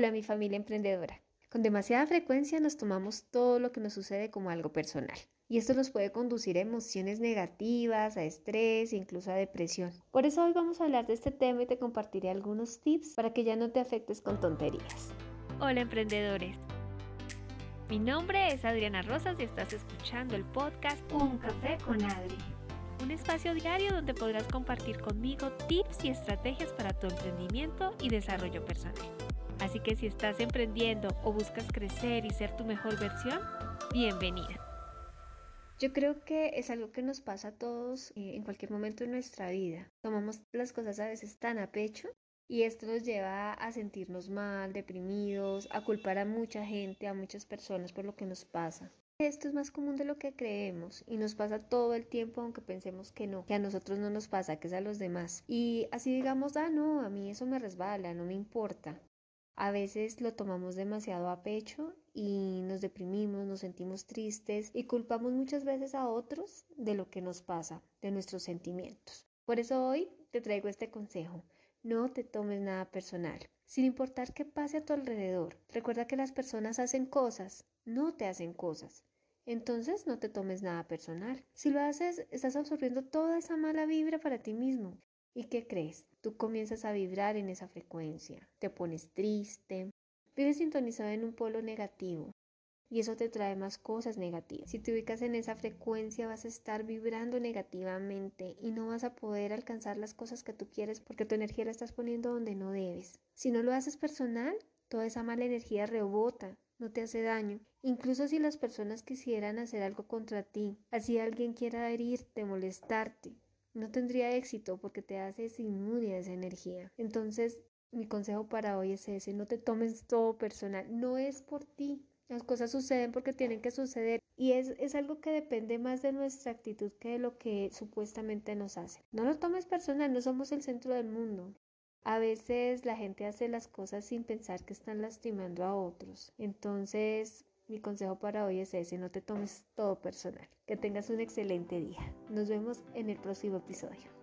Hola mi familia emprendedora. Con demasiada frecuencia nos tomamos todo lo que nos sucede como algo personal. Y esto nos puede conducir a emociones negativas, a estrés e incluso a depresión. Por eso hoy vamos a hablar de este tema y te compartiré algunos tips para que ya no te afectes con tonterías. Hola emprendedores. Mi nombre es Adriana Rosas y estás escuchando el podcast Un café con Adri. Un espacio diario donde podrás compartir conmigo tips y estrategias para tu emprendimiento y desarrollo personal. Así que si estás emprendiendo o buscas crecer y ser tu mejor versión, bienvenida. Yo creo que es algo que nos pasa a todos eh, en cualquier momento de nuestra vida. Tomamos las cosas a veces tan a pecho y esto nos lleva a sentirnos mal, deprimidos, a culpar a mucha gente, a muchas personas por lo que nos pasa. Esto es más común de lo que creemos y nos pasa todo el tiempo aunque pensemos que no, que a nosotros no nos pasa, que es a los demás. Y así digamos, ah, no, a mí eso me resbala, no me importa. A veces lo tomamos demasiado a pecho y nos deprimimos, nos sentimos tristes y culpamos muchas veces a otros de lo que nos pasa, de nuestros sentimientos. Por eso hoy te traigo este consejo. No te tomes nada personal. Sin importar qué pase a tu alrededor, recuerda que las personas hacen cosas, no te hacen cosas. Entonces no te tomes nada personal. Si lo haces, estás absorbiendo toda esa mala vibra para ti mismo. ¿Y qué crees? Tú comienzas a vibrar en esa frecuencia, te pones triste, vives sintonizado en un polo negativo, y eso te trae más cosas negativas. Si te ubicas en esa frecuencia vas a estar vibrando negativamente y no vas a poder alcanzar las cosas que tú quieres porque tu energía la estás poniendo donde no debes. Si no lo haces personal, toda esa mala energía rebota, no te hace daño. Incluso si las personas quisieran hacer algo contra ti, así alguien quiera herirte, molestarte, no tendría éxito porque te haces inmune a esa energía. Entonces, mi consejo para hoy es ese, no te tomes todo personal, no es por ti, las cosas suceden porque tienen que suceder y es, es, algo que depende más de nuestra actitud que de lo que supuestamente nos hace. No lo tomes personal, no somos el centro del mundo. A veces la gente hace las cosas sin pensar que están lastimando a otros. Entonces, mi consejo para hoy es ese, no te tomes todo personal. Que tengas un excelente día. Nos vemos en el próximo episodio.